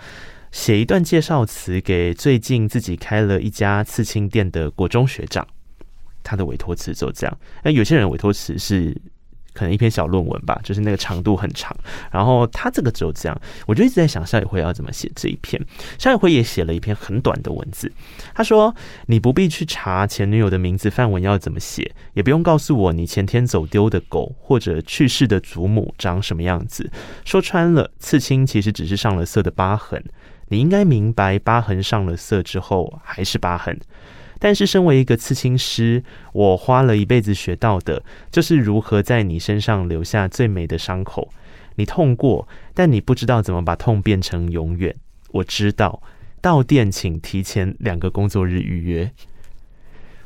写一段介绍词给最近自己开了一家刺青店的国中学长，他的委托词就这样。那有些人委托词是。可能一篇小论文吧，就是那个长度很长。然后他这个只有这样，我就一直在想，萧也辉要怎么写这一篇。萧也辉也写了一篇很短的文字，他说：“你不必去查前女友的名字，范文要怎么写，也不用告诉我你前天走丢的狗或者去世的祖母长什么样子。说穿了，刺青其实只是上了色的疤痕。你应该明白，疤痕上了色之后还是疤痕。”但是，身为一个刺青师，我花了一辈子学到的，就是如何在你身上留下最美的伤口。你痛过，但你不知道怎么把痛变成永远。我知道，到店请提前两个工作日预约。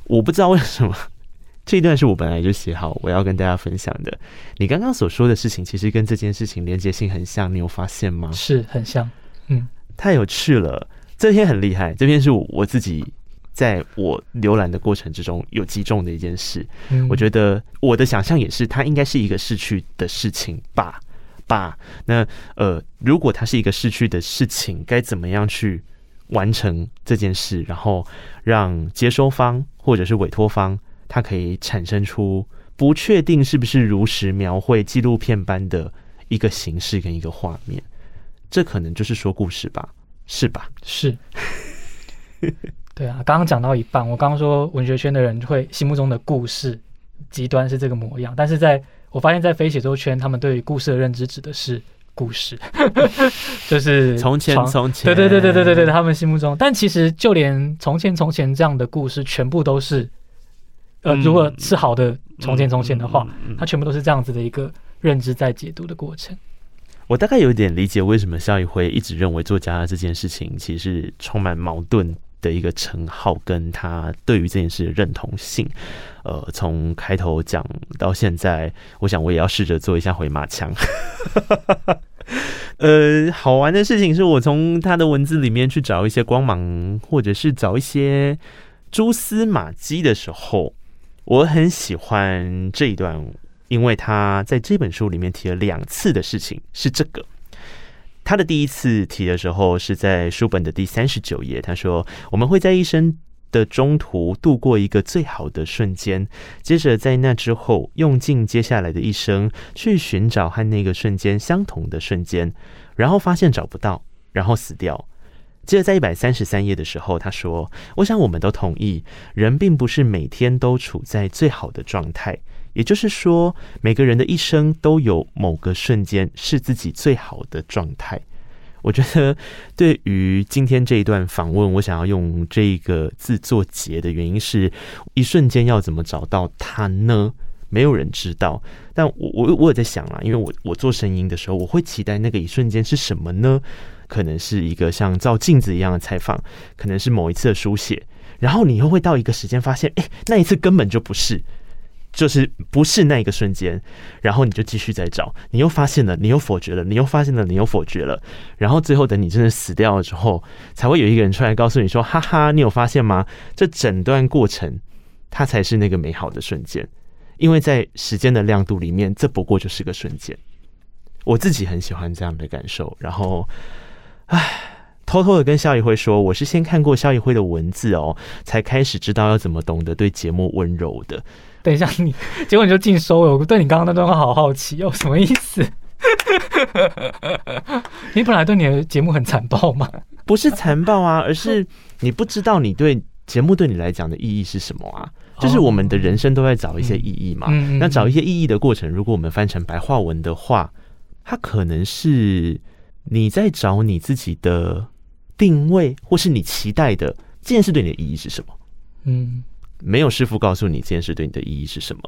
我不知道为什么 这一段是我本来就写好我要跟大家分享的。你刚刚所说的事情，其实跟这件事情连接性很像，你有发现吗？是很像，嗯，太有趣了。这篇很厉害，这篇是我我自己。在我浏览的过程之中，有击中的一件事，我觉得我的想象也是，它应该是一个逝去的事情吧？吧？那呃，如果它是一个逝去的事情，该怎么样去完成这件事，然后让接收方或者是委托方，它可以产生出不确定是不是如实描绘纪录片般的一个形式跟一个画面？这可能就是说故事吧？是吧？是。对啊，刚刚讲到一半，我刚刚说文学圈的人会心目中的故事极端是这个模样，但是在我发现，在非写作圈，他们对于故事的认知指的是故事，就是从前从前，对对对对对对对，他们心目中，但其实就连从前从前这样的故事，全部都是，呃，如果是好的从前从前的话，它全部都是这样子的一个认知在解读的过程。我大概有点理解为什么萧一辉一直认为作家这件事情其实是充满矛盾。的一个称号，跟他对于这件事的认同性，呃，从开头讲到现在，我想我也要试着做一下回马枪。呃，好玩的事情是我从他的文字里面去找一些光芒，或者是找一些蛛丝马迹的时候，我很喜欢这一段，因为他在这本书里面提了两次的事情，是这个。他的第一次提的时候是在书本的第三十九页，他说：“我们会在一生的中途度过一个最好的瞬间，接着在那之后用尽接下来的一生去寻找和那个瞬间相同的瞬间，然后发现找不到，然后死掉。”接着在一百三十三页的时候，他说：“我想我们都同意，人并不是每天都处在最好的状态。”也就是说，每个人的一生都有某个瞬间是自己最好的状态。我觉得，对于今天这一段访问，我想要用这个字做结的原因是：一瞬间要怎么找到它呢？没有人知道。但我我我也在想啊，因为我我做声音的时候，我会期待那个一瞬间是什么呢？可能是一个像照镜子一样的采访，可能是某一次的书写，然后你又会到一个时间发现，哎，那一次根本就不是。就是不是那一个瞬间，然后你就继续再找，你又发现了，你又否决了，你又发现了，你又否决了，然后最后等你真的死掉了之后，才会有一个人出来告诉你说：“哈哈，你有发现吗？这整段过程，它才是那个美好的瞬间，因为在时间的亮度里面，这不过就是个瞬间。”我自己很喜欢这样的感受，然后，唉，偷偷的跟萧一辉说，我是先看过萧一辉的文字哦，才开始知道要怎么懂得对节目温柔的。等一下你，结果你就尽收了。我对你刚刚那段话好好奇哦，什么意思？你本来对你的节目很残暴吗？不是残暴啊，而是你不知道你对节目对你来讲的意义是什么啊。就是我们的人生都在找一些意义嘛。那找一些意义的过程，如果我们翻成白话文的话，它可能是你在找你自己的定位，或是你期待的这件事对你的意义是什么？嗯。没有师傅告诉你这件事对你的意义是什么，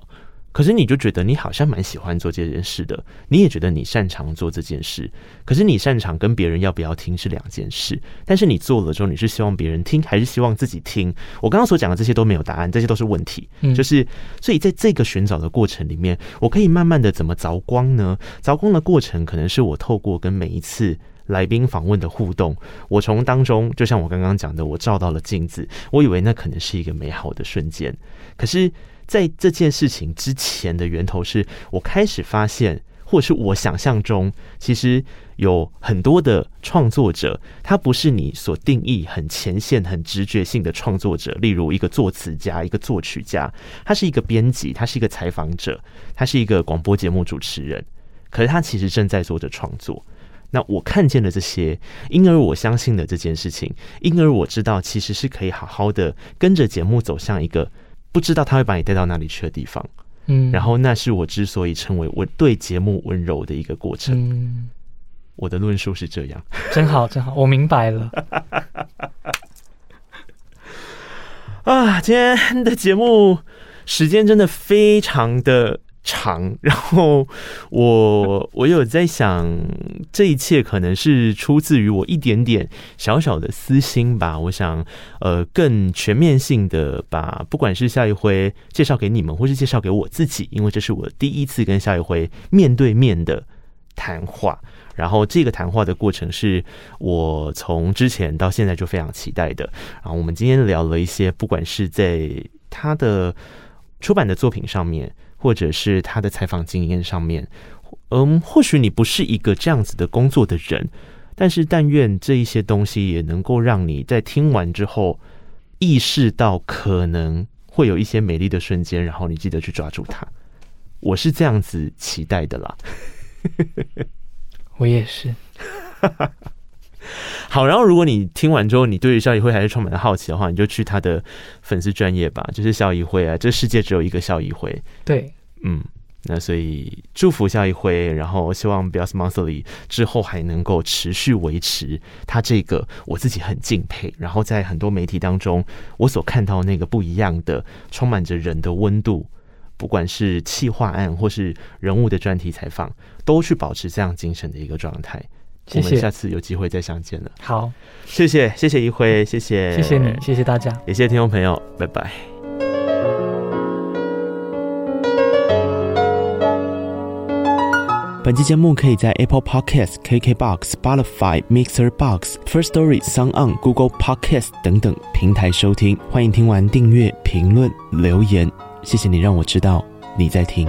可是你就觉得你好像蛮喜欢做这件事的，你也觉得你擅长做这件事，可是你擅长跟别人要不要听是两件事。但是你做了之后，你是希望别人听还是希望自己听？我刚刚所讲的这些都没有答案，这些都是问题。就是所以在这个寻找的过程里面，我可以慢慢的怎么凿光呢？凿光的过程可能是我透过跟每一次。来宾访问的互动，我从当中就像我刚刚讲的，我照到了镜子，我以为那可能是一个美好的瞬间。可是，在这件事情之前的源头是，我开始发现，或者是我想象中，其实有很多的创作者，他不是你所定义很前线、很直觉性的创作者，例如一个作词家、一个作曲家，他是一个编辑，他是一个采访者，他是一个广播节目主持人，可是他其实正在做着创作。那我看见了这些，因而我相信了这件事情，因而我知道其实是可以好好的跟着节目走向一个不知道他会把你带到哪里去的地方。嗯，然后那是我之所以称为我对节目温柔的一个过程。嗯，我的论述是这样，真好，真好，我明白了。啊，今天的节目时间真的非常的。长，然后我我有在想，这一切可能是出自于我一点点小小的私心吧。我想，呃，更全面性的把不管是夏一辉介绍给你们，或是介绍给我自己，因为这是我第一次跟夏一辉面对面的谈话。然后这个谈话的过程是我从之前到现在就非常期待的。然后我们今天聊了一些，不管是在他的出版的作品上面。或者是他的采访经验上面，嗯，或许你不是一个这样子的工作的人，但是但愿这一些东西也能够让你在听完之后意识到可能会有一些美丽的瞬间，然后你记得去抓住它。我是这样子期待的啦。我也是。好，然后如果你听完之后，你对于萧怡慧还是充满了好奇的话，你就去他的粉丝专业吧，就是萧怡慧啊，这世界只有一个萧怡慧。对，嗯。那所以祝福萧怡慧，然后希望 Beyond Monthly 之后还能够持续维持他这个我自己很敬佩，然后在很多媒体当中我所看到那个不一样的、充满着人的温度，不管是企划案或是人物的专题采访，都去保持这样精神的一个状态。谢谢，我们下次有机会再相见了。好，谢谢，谢谢一辉，谢谢，谢谢你，谢谢大家，也谢谢听众朋友，拜拜。本期节目可以在 Apple Podcast、KKBox、Spotify、Mixer Box、First Story、SoundOn、Google Podcast 等等平台收听。欢迎听完订阅、评论、留言，谢谢你让我知道你在听。